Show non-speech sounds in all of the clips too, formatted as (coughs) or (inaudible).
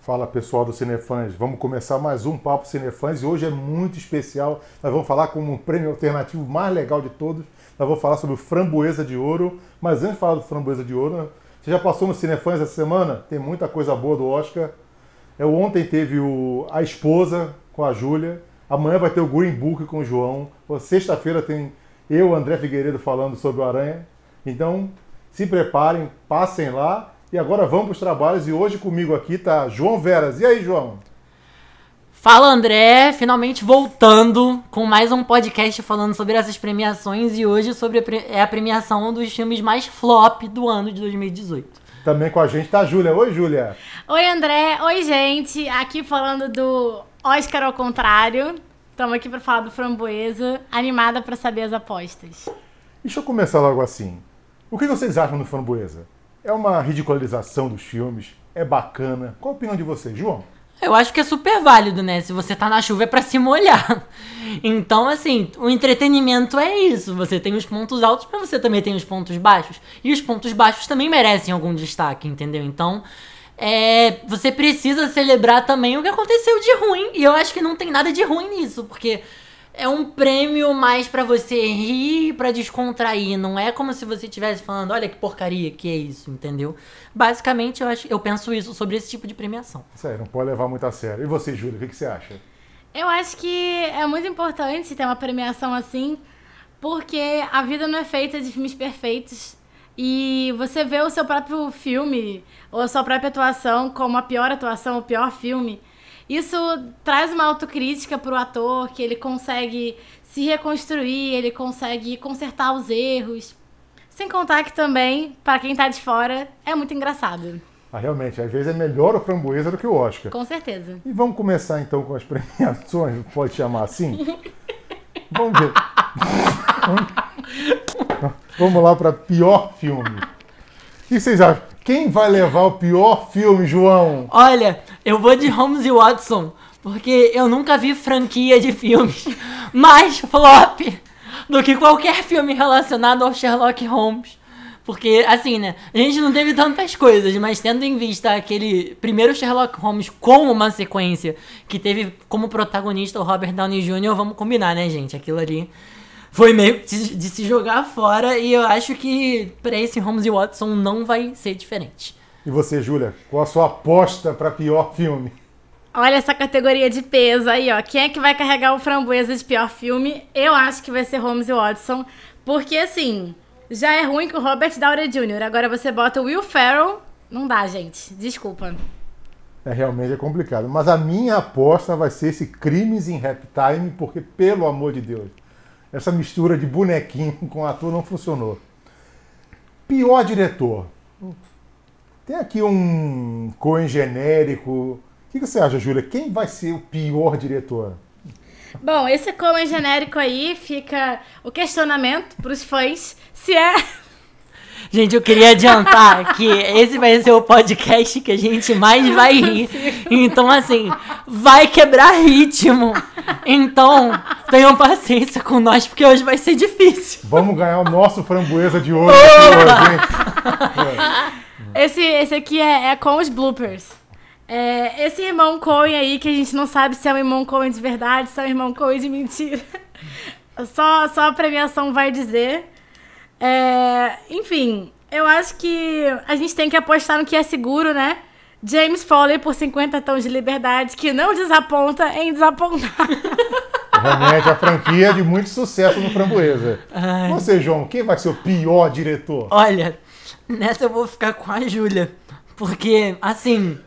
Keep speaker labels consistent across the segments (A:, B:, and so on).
A: Fala pessoal do Cinefãs, vamos começar mais um Papo Cinefãs e hoje é muito especial. Nós vamos falar como um prêmio alternativo mais legal de todos. Nós vamos falar sobre o Framboesa de Ouro. Mas antes de falar do Framboesa de Ouro, você já passou no Cinefãs essa semana? Tem muita coisa boa do Oscar. É, ontem teve o, a esposa com a Júlia. Amanhã vai ter o Green Book com o João. Sexta-feira tem eu, André Figueiredo, falando sobre o Aranha. Então, se preparem, passem lá e agora vamos para os trabalhos e hoje comigo aqui tá João Veras. E aí, João?
B: Fala André, finalmente voltando com mais um podcast falando sobre essas premiações e hoje sobre a, pre é a premiação dos filmes mais flop do ano de 2018.
A: Também com a gente tá a Júlia. Oi, Júlia.
C: Oi, André. Oi, gente. Aqui falando do Oscar ao contrário. Estamos aqui para falar do Framboesa, animada para saber as apostas.
A: Deixa eu começar logo assim. O que vocês acham do Framboesa? É uma ridicularização dos filmes? É bacana? Qual a opinião de vocês, João?
B: Eu acho que é super válido, né? Se você tá na chuva é pra se molhar. Então, assim, o entretenimento é isso. Você tem os pontos altos, mas você também tem os pontos baixos. E os pontos baixos também merecem algum destaque, entendeu? Então, é, você precisa celebrar também o que aconteceu de ruim. E eu acho que não tem nada de ruim nisso, porque é um prêmio mais para você rir, para descontrair. Não é como se você estivesse falando, olha que porcaria que é isso, entendeu? Basicamente, eu, acho, eu penso isso sobre esse tipo de premiação.
A: Sério, não pode levar muito a sério. E você, Júlia, o que, que você acha?
C: Eu acho que é muito importante ter uma premiação assim, porque a vida não é feita de filmes perfeitos. E você vê o seu próprio filme, ou a sua própria atuação, como a pior atuação, o pior filme isso traz uma autocrítica pro ator, que ele consegue se reconstruir, ele consegue consertar os erros. Sem contar que também, para quem tá de fora, é muito engraçado.
A: Ah, realmente, às vezes é melhor o Framboesa do que o Oscar.
C: Com certeza.
A: E vamos começar então com as (laughs) premiações, pode chamar assim? vamos ver. (laughs) vamos lá para pior filme. O que vocês acham? Quem vai levar o pior filme, João?
B: Olha, eu vou de Holmes e Watson, porque eu nunca vi franquia de filmes (laughs) mais flop do que qualquer filme relacionado ao Sherlock Holmes. Porque, assim, né? A gente não teve tantas coisas, mas tendo em vista aquele primeiro Sherlock Holmes com uma sequência que teve como protagonista o Robert Downey Jr., vamos combinar, né, gente? Aquilo ali foi meio de, de se jogar fora e eu acho que para esse Holmes e Watson não vai ser diferente.
A: E você, Júlia, qual a sua aposta para pior filme?
C: Olha essa categoria de peso aí, ó. Quem é que vai carregar o framboesa de pior filme? Eu acho que vai ser Holmes e Watson, porque assim, já é ruim com o Robert Downey Jr. Agora você bota o Will Ferrell, não dá, gente. Desculpa.
A: É realmente é complicado, mas a minha aposta vai ser esse Crimes em Rap Time, porque pelo amor de Deus, essa mistura de bonequinho (laughs) com ator não funcionou. Pior diretor. Tem aqui um Coen genérico. O que você acha, Júlia? Quem vai ser o pior diretor?
C: Bom, esse Coen genérico aí fica o questionamento para os fãs se é (laughs)
B: Gente, eu queria adiantar que esse vai ser o podcast que a gente mais vai rir. (laughs) Então, assim, vai quebrar ritmo. Então, tenham paciência com nós, porque hoje vai ser difícil.
A: Vamos ganhar o nosso framboesa de hoje, hoje (laughs)
C: esse, esse aqui é, é com os bloopers. É, esse irmão Coen aí, que a gente não sabe se é um irmão Coen de verdade, se é um irmão Coen de mentira. (laughs) Só, só a premiação vai dizer. É, enfim, eu acho que a gente tem que apostar no que é seguro, né? James Foley por 50 tons de liberdade, que não desaponta em desapontar. (laughs)
A: Realmente a franquia de muito sucesso no Framboesa. Ai. Você, João, quem vai ser o pior diretor?
B: Olha, nessa eu vou ficar com a Júlia. Porque, assim,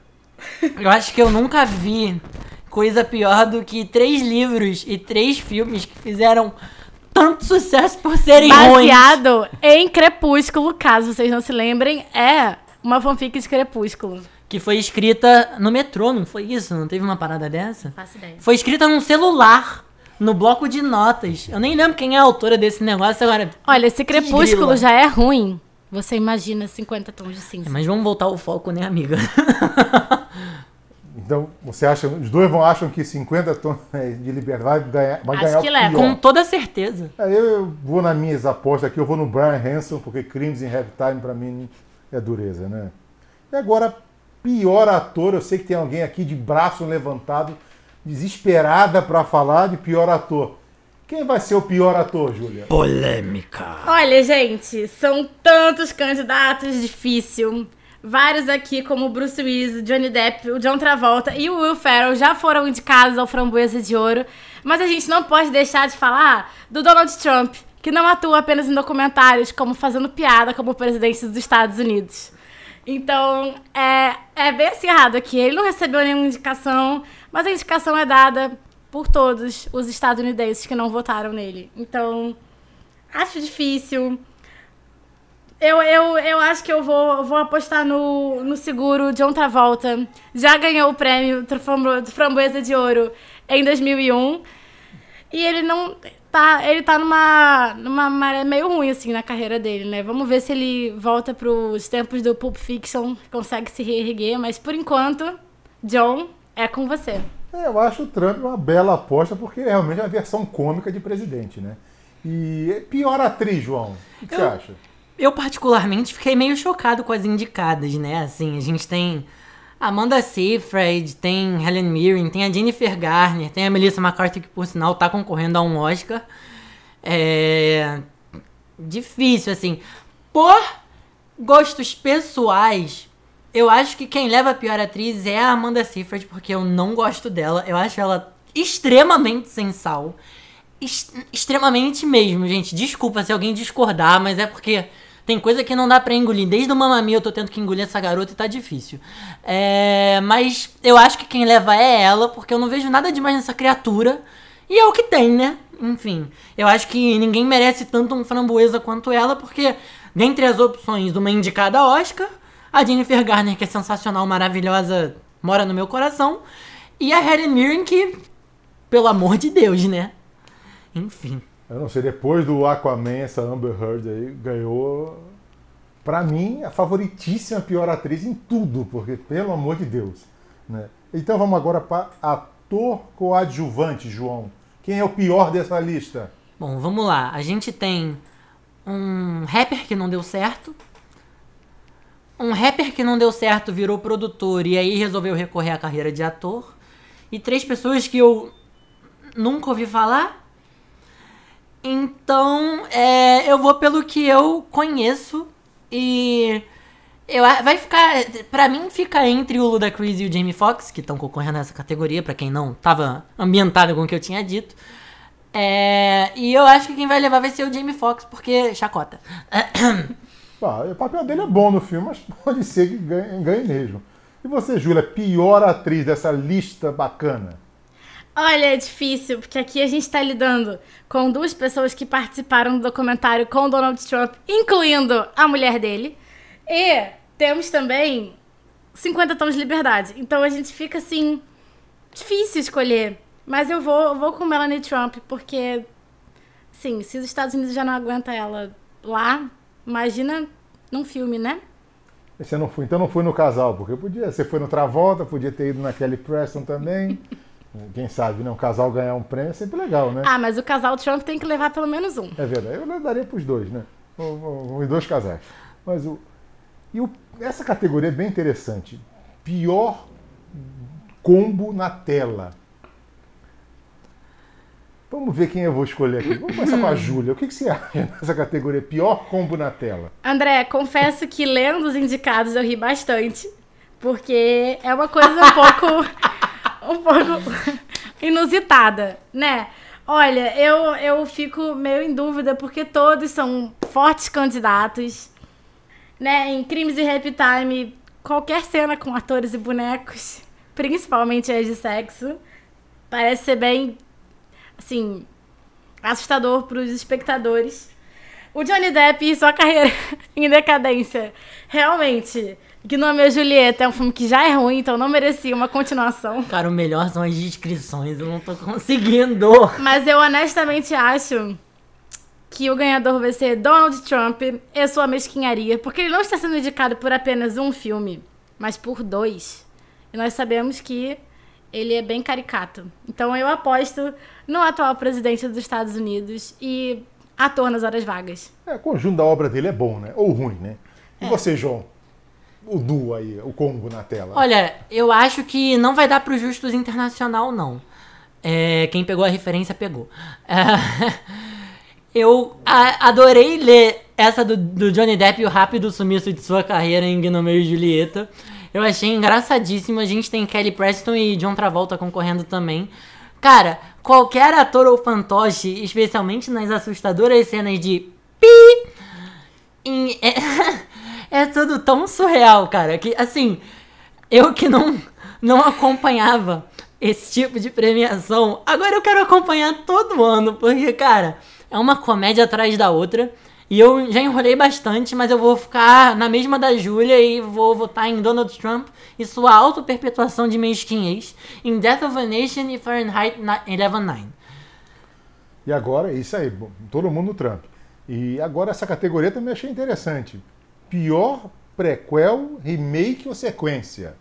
B: eu acho que eu nunca vi coisa pior do que três livros e três filmes que fizeram tanto sucesso por serem
C: Baseado ruins. em Crepúsculo, caso vocês não se lembrem, é uma fanfic de Crepúsculo.
B: Que foi escrita no metrô, não foi isso? Não teve uma parada dessa?
C: Faço ideia.
B: Foi escrita num celular, no bloco de notas. Eu nem lembro quem é a autora desse negócio agora.
C: Olha, esse Crepúsculo já é ruim. Você imagina 50 tons de cinza. É,
B: mas vamos voltar ao foco, né, amiga? (laughs)
A: Então, você acha, os dois vão acham que 50 tons de liberdade vai ganhar, vai
C: Acho
A: ganhar
C: que
A: o
C: leva.
A: pior.
B: Com toda certeza.
A: Aí eu vou nas minhas apostas aqui, eu vou no Brian Hanson, porque Crimes in Halftime pra mim é dureza, né? E agora, pior ator, eu sei que tem alguém aqui de braço levantado, desesperada pra falar de pior ator. Quem vai ser o pior ator, Júlia?
B: Polêmica.
C: Olha, gente, são tantos candidatos, difícil. Vários aqui, como o Bruce Willis, o Johnny Depp, o John Travolta e o Will Ferrell já foram indicados ao Framboesa de Ouro. Mas a gente não pode deixar de falar do Donald Trump, que não atua apenas em documentários, como fazendo piada como presidente dos Estados Unidos. Então, é, é bem acirrado aqui. Ele não recebeu nenhuma indicação, mas a indicação é dada por todos os estadunidenses que não votaram nele. Então, acho difícil. Eu, eu, eu acho que eu vou, vou apostar no, no seguro John Travolta. Já ganhou o prêmio do Framboesa de Ouro em 2001. E ele não. Tá, ele tá numa, numa maré meio ruim, assim, na carreira dele, né? Vamos ver se ele volta pros tempos do Pulp Fiction, consegue se reerguer. Mas por enquanto, John, é com você.
A: É, eu acho o Trump uma bela aposta, porque é realmente uma versão cômica de presidente, né? E pior atriz, João, o que você
B: Eu-
A: acha?
B: Eu, particularmente, fiquei meio chocado com as indicadas, né? Assim, a gente tem Amanda Seyfried, tem Helen Mirren, tem a Jennifer Garner, tem a Melissa McCarthy, que por sinal tá concorrendo a um Oscar. É. Difícil, assim. Por gostos pessoais, eu acho que quem leva a pior atriz é a Amanda Seyfried, porque eu não gosto dela. Eu acho ela extremamente sem sal. Ex- extremamente mesmo, gente. Desculpa se alguém discordar, mas é porque tem coisa que não dá pra engolir. Desde o Mamma Mia eu tô tendo que engolir essa garota e tá difícil. É, mas eu acho que quem leva é ela, porque eu não vejo nada demais nessa criatura. E é o que tem, né? Enfim, eu acho que ninguém merece tanto um framboesa quanto ela, porque dentre as opções, uma indicada Oscar, a Jennifer Garner, que é sensacional, maravilhosa, mora no meu coração, e a Helen Mirren, que, pelo amor de Deus, né? Enfim.
A: Eu não sei, depois do Aquaman, essa Amber Heard aí ganhou, pra mim, a favoritíssima pior atriz em tudo, porque, pelo amor de Deus. Né? Então vamos agora para ator coadjuvante, João. Quem é o pior dessa lista?
B: Bom, vamos lá. A gente tem um rapper que não deu certo. Um rapper que não deu certo virou produtor e aí resolveu recorrer à carreira de ator. E três pessoas que eu nunca ouvi falar. Então, é, eu vou pelo que eu conheço e eu vai ficar, Pra mim fica entre o Ludacris e o Jamie Foxx, que estão concorrendo nessa categoria, pra quem não tava ambientado com o que eu tinha dito. É, e eu acho que quem vai levar vai ser o Jamie Foxx, porque chacota. (coughs)
A: Ah, o papel dele é bom no filme, mas (laughs) pode ser que ganhe, ganhe mesmo. E você, Júlia, pior atriz dessa lista bacana?
C: Olha, é difícil, porque aqui a gente tá lidando com duas pessoas que participaram do documentário com Donald Trump, incluindo a mulher dele. E temos também 50 tons de liberdade. Então a gente fica assim. Difícil escolher. Mas eu vou, eu vou com Melanie Trump, porque. Sim, se os Estados Unidos já não aguenta ela lá, imagina num filme, né?
A: Você não foi, então não foi no casal, porque podia, você foi no Travolta, podia ter ido na Kelly Preston também. Quem sabe, né? Um casal ganhar um prêmio é sempre legal, né?
C: Ah, mas o casal Trump tem que levar pelo menos um.
A: É verdade. Eu daria para os dois, né? Os dois casais. Mas o. E o- essa categoria é bem interessante. Pior combo na tela. Vamos ver quem eu vou escolher aqui. Vamos começar com a (clears throat) Júlia. O que, que você acha dessa categoria? Pior combo na tela.
C: André, confesso que lendo os indicados eu ri bastante, porque é uma coisa um pouco (laughs) um pouco (laughs) inusitada, né? Olha, eu, eu fico meio em dúvida porque todos são fortes candidatos, né? Em Crimes e Rap Time, qualquer cena com atores e bonecos, (laughs) principalmente as de sexo, parece ser bem assim assustador para os espectadores. O Johnny Depp e sua carreira (laughs) em decadência. Realmente, que nome é Julieta é um filme que já é ruim, então não merecia uma continuação.
B: Cara, o melhor são as descrições, eu não tô conseguindo. (laughs)
C: Mas eu honestamente acho que o ganhador vai ser Donald Trump e sua mesquinharia, porque ele não está sendo indicado por apenas um filme, mas por dois. E nós sabemos que ele é bem caricato. Então eu aposto no atual presidente dos Estados Unidos e ator nas horas vagas.
A: É, o conjunto da obra dele é bom, né? Ou ruim, né? E você, João? O duo aí, o combo na tela.
B: Olha, eu acho que não vai dar pro Justus Internacional, não. É, quem pegou a referência, pegou. É, (laughs) eu a- adorei ler essa do, do Johnny Depp e o rápido sumiço de sua carreira em Gnomeu e Julieta. Eu achei engraçadíssimo. A gente tem Kelly Preston e John Travolta concorrendo também. Cara, qualquer ator ou fantoche, especialmente nas assustadoras cenas de pi, em- (laughs) é, é tudo tão surreal, cara, que assim, eu que não, não acompanhava esse tipo de premiação, agora eu quero acompanhar todo ano, porque, cara, é uma comédia atrás da outra. E eu já enrolei bastante, mas eu vou ficar na mesma da Júlia e vou votar em Donald Trump e sua auto-perpetuação de mesquinhez em Death of a Nation e Fahrenheit 11.9.
A: E agora, isso aí, todo mundo Trump. E agora essa categoria também achei interessante. Pior prequel, remake ou sequência?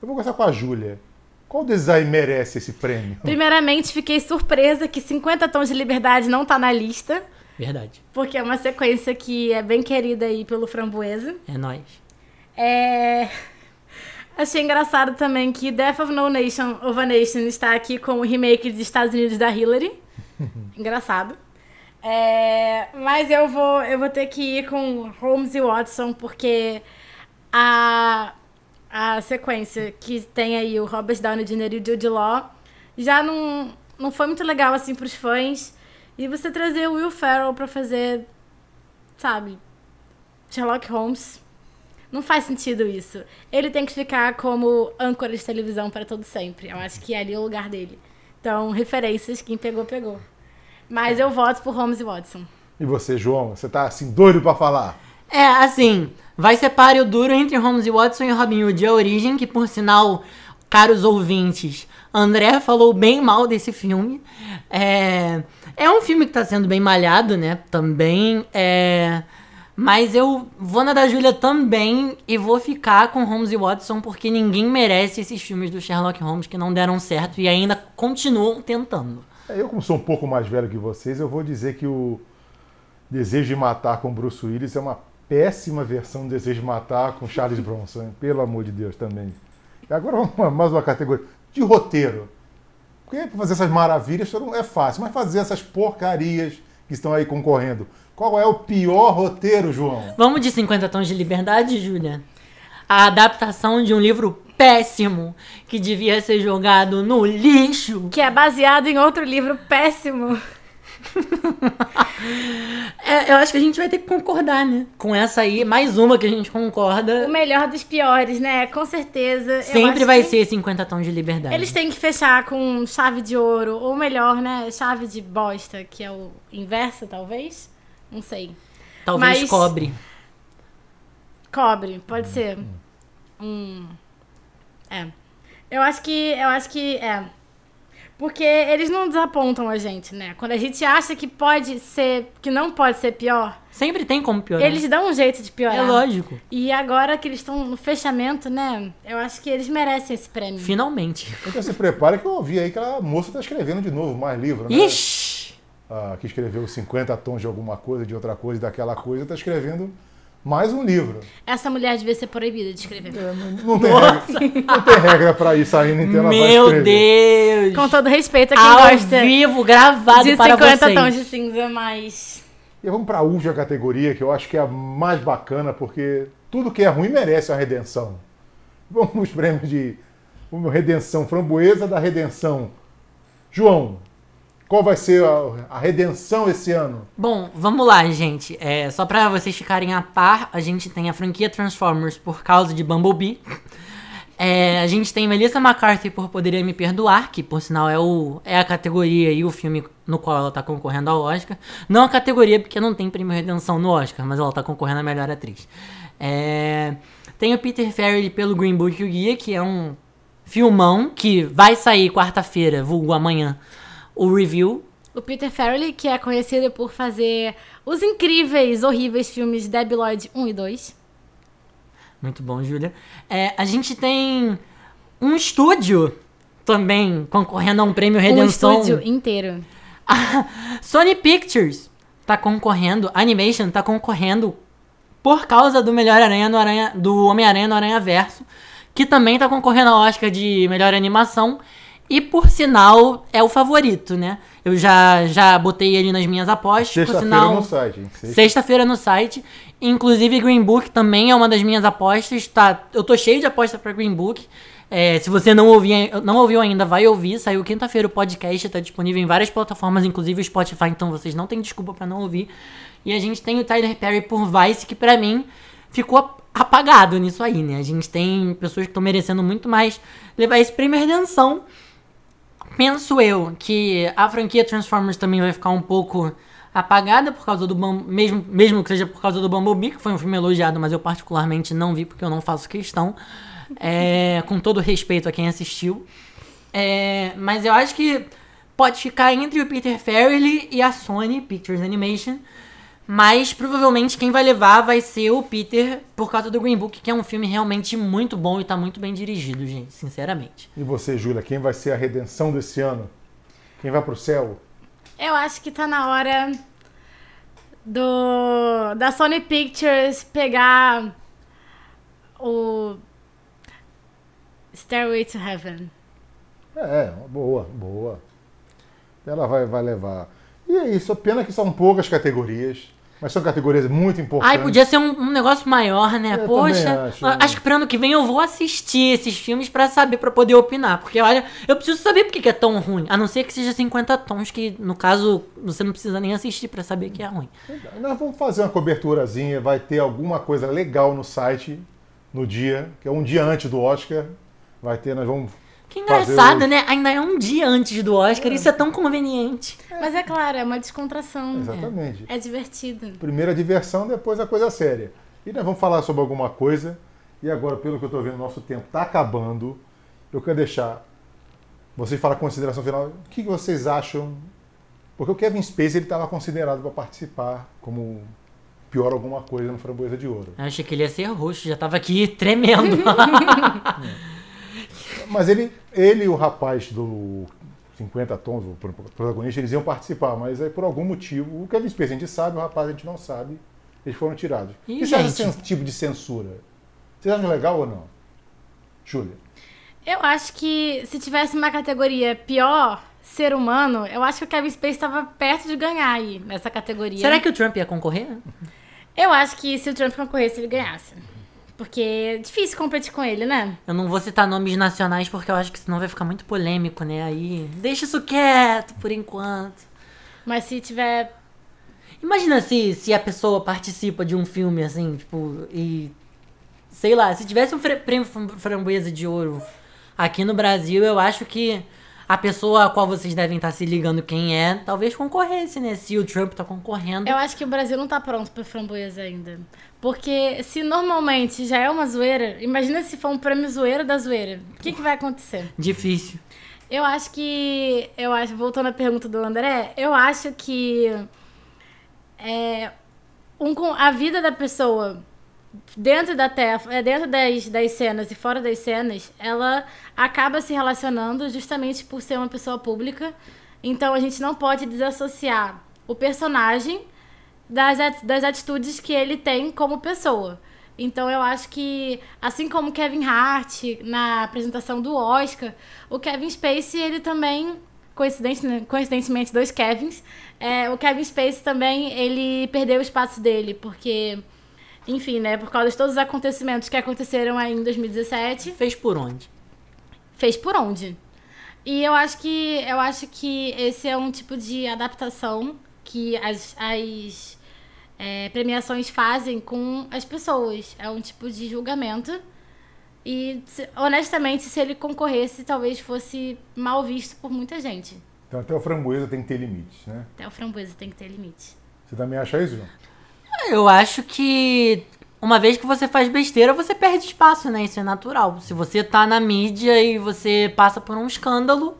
A: Eu vou começar com a Júlia. Qual design merece esse prêmio?
C: Primeiramente, fiquei surpresa que 50 Tons de Liberdade não tá na lista,
B: Verdade.
C: porque é uma sequência que é bem querida aí pelo Framboesa.
B: É nóis.
C: É... Achei engraçado também que Death of No Nation of a Nation está aqui com o remake dos Estados Unidos da Hillary. (laughs) engraçado. É, Mas eu vou, eu vou ter que ir com Holmes e Watson, porque a, a sequência que tem aí o Robert Downey Jr. e o Jude Law já não, não foi muito legal assim pros fãs. E você trazer o Will Ferrell pra fazer, sabe, Sherlock Holmes não faz sentido isso. Ele tem que ficar como âncora de televisão para todo sempre. Eu acho que é ali o lugar dele. Então, referências, quem pegou, pegou. Mas eu voto por Holmes e Watson.
A: E você, João? Você tá assim doido pra falar?
B: É, assim, vai ser páreo duro entre Holmes e Watson e Robin Hood. A Origem, que por sinal, caros ouvintes, André falou bem mal desse filme. É, é um filme que tá sendo bem malhado, né? Também. É, mas eu vou na da Júlia também e vou ficar com Holmes e Watson porque ninguém merece esses filmes do Sherlock Holmes que não deram certo e ainda continuam tentando.
A: É, Eu, como sou um pouco mais velho que vocês, eu vou dizer que o Desejo de Matar com Bruce Willis é uma péssima versão do Desejo de Matar com Charles (laughs) Bronson. hein? Pelo amor de Deus também. E agora vamos mais uma categoria de roteiro. Porque fazer essas maravilhas mundo- é fácil, mas fazer essas porcarias que estão aí concorrendo. Qual é o pior roteiro, João?
B: Vamos de 50 Tons de Liberdade, Júlia? A adaptação de um livro péssimo que devia ser jogado no lixo.
C: Que é baseado em outro livro péssimo. (laughs)
B: É, eu acho que a gente vai ter que concordar, né? Com essa aí, mais uma que a gente
C: O
B: concorda.
C: melhor dos piores, né? Com certeza.
B: Sempre vai
C: que
B: ser 50 Tons de Liberdade.
C: Eles têm que fechar com chave de ouro. Ou melhor, né? Chave de bosta, que é o inverso, talvez. Não sei.
B: Talvez
C: mas-
B: cobre.
C: Cobre, pode ser. Hum. É. Eu acho que. Eu acho que. É. Porque eles não desapontam a gente, né? Quando a gente acha que pode ser. que não pode ser pior,
B: Sempre tem como piorar.
C: eles dão um jeito de piorar.
B: É lógico.
C: E agora que eles estão no fechamento, né? Eu acho que eles merecem esse prêmio.
B: Finalmente.
A: Então se prepara que eu ouvi aí que a moça está escrevendo de novo mais livro, né?
B: Ixi!
A: Ah, que escreveu 50 tons de alguma coisa, de outra coisa, daquela coisa, está escrevendo mais um livro.
C: Essa mulher devia ser proibida de escrever.
A: É, não, não tem regra, não tem regra para isso ainda, então ela vai
B: Meu
A: escrever.
B: Deus!
C: Com todo respeito a quem
B: Ao
C: gosta
B: vivo, gravado
C: de
B: para
C: 50
B: vocês.
C: tons de cinza, mas.
A: E vamos para a última categoria, que eu acho que é a mais bacana, porque tudo que é ruim merece uma redenção. Vamos os prêmios de uma redenção framboesa da redenção. João, qual vai ser a, a redenção esse ano?
B: Bom, vamos lá, gente. É, só pra vocês ficarem a par, a gente tem a franquia Transformers por causa de Bumblebee. É, a gente tem Melissa McCarthy por Poderia Me Perdoar, que por sinal é, o, é a categoria e o filme no qual ela tá concorrendo ao Oscar. Não a categoria, porque não tem prêmio Redenção no Oscar, mas ela tá concorrendo a melhor atriz. É, tem o Peter Farrelly pelo Green Book e o Guia, que é um filmão que vai sair quarta-feira, vulgo amanhã, o review.
C: O Peter Farrelly, que é conhecido por fazer os incríveis, horríveis filmes Debbie Lloyd 1 e 2.
B: Muito bom, Júlia. É, a gente tem um estúdio também concorrendo a um prêmio
C: Um
B: Redenção.
C: estúdio inteiro. (laughs)
B: Sony Pictures tá concorrendo, Animation tá concorrendo por causa do melhor aranha no aranha do Homem-Aranha no Aranha Verso, que também tá concorrendo ao Oscar de melhor animação e por sinal é o favorito, né? Eu já já botei ele nas minhas apostas,
A: Sexta-feira no site.
B: Sexta-feira no site. Inclusive, Green Book também é uma das minhas apostas. Tá, eu tô cheio de aposta pra Green Book. É, se você não, ouvir, não ouviu ainda, vai ouvir. Saiu quinta-feira o podcast, tá disponível em várias plataformas, inclusive o Spotify, então vocês não têm desculpa pra não ouvir. E a gente tem o Tyler Perry por Vice, que pra mim ficou ap- apagado nisso aí, né? A gente tem pessoas que estão merecendo muito mais levar esse prêmio Redenção. Penso eu que a franquia Transformers também vai ficar um pouco apagada por causa do Bum- mesmo mesmo que seja por causa do Bumblebee, que foi um filme elogiado, mas eu particularmente não vi porque eu não faço questão. É, com todo respeito a quem assistiu. É, mas eu acho que pode ficar entre o Peter Farrelly e a Sony Pictures Animation. Mas provavelmente quem vai levar vai ser o Peter por causa do Green Book, que é um filme realmente muito bom e tá muito bem dirigido, gente, sinceramente.
A: E você, Júlia, quem vai ser a redenção desse ano? Quem vai pro céu?
C: Eu acho que tá na hora do da Sony Pictures pegar o Stairway to Heaven.
A: É, boa, boa. Ela vai, vai levar. E é isso, pena que são poucas categorias, mas são categorias muito importantes.
B: Ai, podia ser um, um negócio maior, né?
A: Eu
B: Poxa,
A: acho.
B: acho que pro ano que vem eu vou assistir esses filmes pra saber, pra poder opinar. Porque, olha, eu preciso saber por que é tão ruim. A não ser que seja 50 tons, que no caso você não precisa nem assistir pra saber que é ruim.
A: Nós vamos fazer uma coberturazinha, vai ter alguma coisa legal no site no dia, que é um dia antes do Oscar. Vai ter, nós vamos.
B: Que engraçado,
A: o-
B: né? Ainda é um dia antes do Oscar, isso é tão conveniente.
C: Mas é claro, é uma descontração.
A: Exatamente.
C: É divertido.
A: Primeiro a diversão, depois a coisa séria. E nós vamos falar sobre alguma coisa. E agora, pelo que eu estou vendo, nosso tempo está acabando. Eu quero deixar vocês falar a consideração final. O que vocês acham? Porque o Kevin Spacey ele estava considerado para participar como pior alguma coisa no Framboesa de Ouro.
B: Eu achei que ele ia ser roxo, já tava aqui tremendo. (laughs) (laughs)
A: Mas ele, ele e o rapaz do 50 Tons, o pro- protagonista, eles iam participar, mas aí por algum motivo, o Kevin Spacey a gente sabe, o rapaz a gente não sabe, eles foram tirados. O que você acha desse tipo de censura? Vocês acham legal ou não? Júlia?
C: Eu acho que se tivesse uma categoria pior, ser humano, eu acho que o Kevin Spacey estava perto de ganhar aí nessa categoria.
B: Será que o Trump ia concorrer?
C: Eu acho que se o Trump concorresse, ele ganhasse. Porque é difícil competir com ele, né?
B: Eu não vou citar nomes nacionais porque eu acho que senão vai ficar muito polêmico, né? Aí, deixa isso quieto por enquanto.
C: Mas se tiver.
B: Imagina se, se a pessoa participa de um filme assim, tipo, e. Sei lá, se tivesse um prêmio fram- framboesa de ouro aqui no Brasil, eu acho que a pessoa a qual vocês devem estar se ligando quem é, talvez concorresse, né? Se o Trump tá concorrendo.
C: Eu acho que o Brasil não tá pronto pra framboesa ainda. Porque se normalmente já é uma zoeira, imagina se for um prêmio zoeira da zoeira. O que, que vai acontecer?
B: Difícil.
C: Eu acho que. Eu acho, voltando à pergunta do André, eu acho que é, um, com- a vida da pessoa dentro da terra, é, dentro das, das cenas e fora das cenas, ela acaba se relacionando justamente por ser uma pessoa pública. Então a gente não pode desassociar o personagem das, das atitudes que ele tem como pessoa. Então eu acho que, assim como Kevin Hart na apresentação do Oscar, o Kevin Spacey, ele também, coincidente, né, coincidentemente, dois Kevins, é, o Kevin Spacey também, ele perdeu o espaço dele, porque, enfim, né, por causa de todos os acontecimentos que aconteceram aí em 2017,
B: Fez por onde?
C: fez por onde? E eu acho que eu acho que esse é um tipo de adaptação que as, as é, premiações fazem com as pessoas. É um tipo de julgamento. E, honestamente, se ele concorresse, talvez fosse mal visto por muita gente.
A: Então até o framboesa tem que ter limites, né?
C: Até o framboesa tem que ter limite.
A: Você também acha isso, João?
B: Eu acho que uma vez que você faz besteira, você perde espaço, né? Isso é natural. Se você tá na mídia e você passa por um escândalo,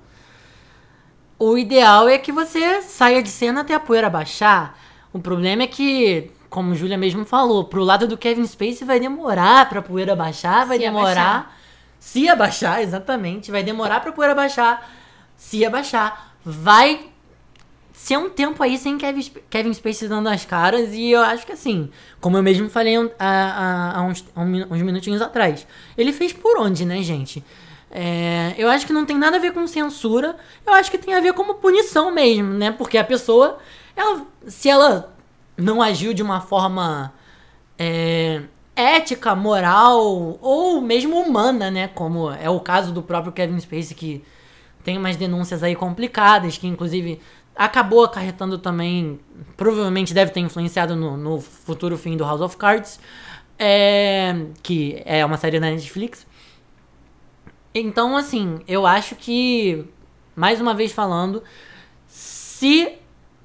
B: o ideal é que você saia de cena até a poeira baixar. O problema é que, como Júlia mesmo falou, pro lado do Kevin Spacey vai demorar pra poeira baixar, vai
C: Se
B: demorar.
C: abaixar.
B: Se abaixar, exatamente, vai demorar pra poder abaixar. Se abaixar, vai ser um tempo aí sem Kevin, Kevin Spacey dando as caras. E eu acho que assim, como eu mesmo falei há, uns, uns minutinhos atrás, ele fez por onde, né, gente? É, eu acho que não tem nada a ver com censura, eu acho que tem a ver como punição mesmo, né? Porque a pessoa, ela, se ela não agiu de uma forma é, ética, moral ou mesmo humana, né? Como é o caso do próprio Kevin Spacey, que tem umas denúncias aí complicadas, que inclusive acabou acarretando também, provavelmente deve ter influenciado no, no futuro fim do House of Cards, é, que é uma série da Netflix. Então, assim, eu acho que, mais uma vez falando, se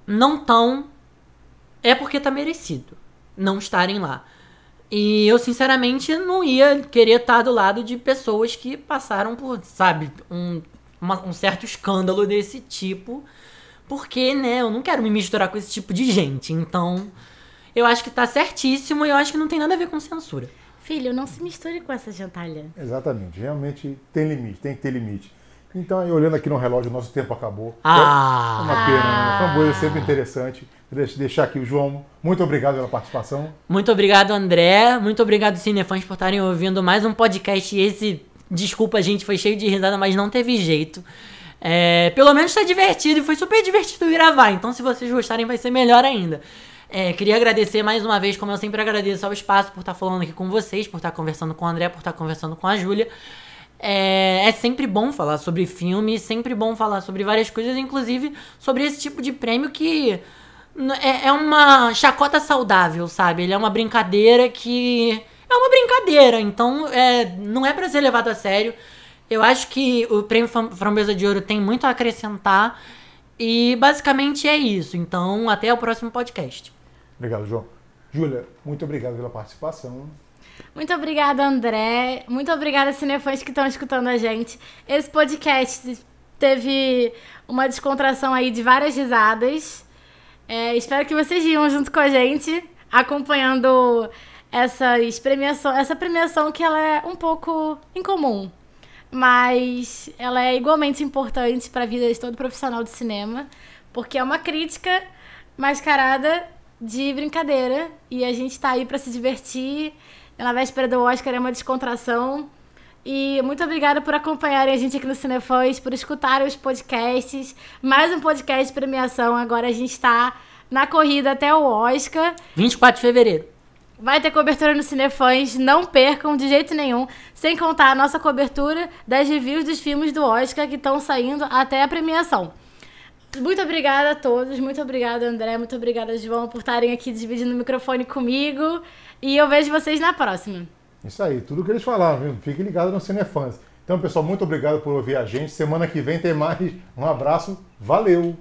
B: não tão, é porque tá merecido não estarem lá. E eu, sinceramente, não ia querer estar do lado de pessoas que passaram por, sabe, um, uma- um certo escândalo desse tipo. Porque, né, eu não quero me misturar com esse tipo de gente. Então, eu acho que tá certíssimo e eu acho que não tem nada a ver com censura.
C: Filho, não se misture com essa gentalha.
A: Exatamente, realmente tem limite, tem que ter limite. Então, aí, olhando aqui no relógio, o nosso tempo acabou.
B: Ah.
A: É uma pena, né? Framboesa é sempre interessante. Deixa deixar aqui o João. Muito obrigado pela participação.
B: Muito obrigado, André. Muito obrigado, Cinefãs, por estarem ouvindo mais um podcast. Esse, desculpa, gente, foi cheio de risada, mas não teve jeito. É, pelo menos tá divertido e foi super divertido gravar. Então, se vocês gostarem, vai ser melhor ainda. É, queria agradecer mais uma vez, como eu sempre agradeço ao espaço, por estar falando aqui com vocês, por estar conversando com o André, por estar conversando com a Júlia. É, é sempre bom falar sobre filme, sempre bom falar sobre várias coisas, inclusive sobre esse tipo de prêmio que é, é uma chacota saudável, sabe? Ele é uma brincadeira que. É uma brincadeira, então é, não é pra ser levado a sério. Eu acho que o prêmio Fram- Framboesa de Ouro tem muito a acrescentar. E basicamente é isso. Então, até o próximo podcast.
A: Obrigado, João. Júlia, muito obrigado pela participação.
C: Muito obrigada, André. Muito obrigada, cinefãs que estão escutando a gente. Esse podcast teve uma descontração aí de várias risadas. É, espero que vocês riam junto com a gente, acompanhando essas premiação, essa premiação que ela é um pouco incomum, mas ela é igualmente importante para a vida de todo profissional de cinema, porque é uma crítica mascarada de brincadeira e a gente tá aí para se divertir. Na véspera do Oscar é uma descontração. E muito obrigada por acompanharem a gente aqui no Cinefãs, por escutarem os podcasts. Mais um podcast de premiação. Agora a gente está na corrida até o Oscar.
B: 24 de fevereiro.
C: Vai ter cobertura no Cinefãs, não percam de jeito nenhum. Sem contar a nossa cobertura das reviews dos filmes do Oscar que estão saindo até a premiação. Muito obrigada a todos, muito obrigada André, muito obrigada João por estarem aqui dividindo o microfone comigo. E eu vejo vocês na próxima.
A: Isso aí, tudo que eles falaram, viu? Fique ligado no Cinefãs. Então, pessoal, muito obrigado por ouvir a gente. Semana que vem tem mais. Um abraço, valeu!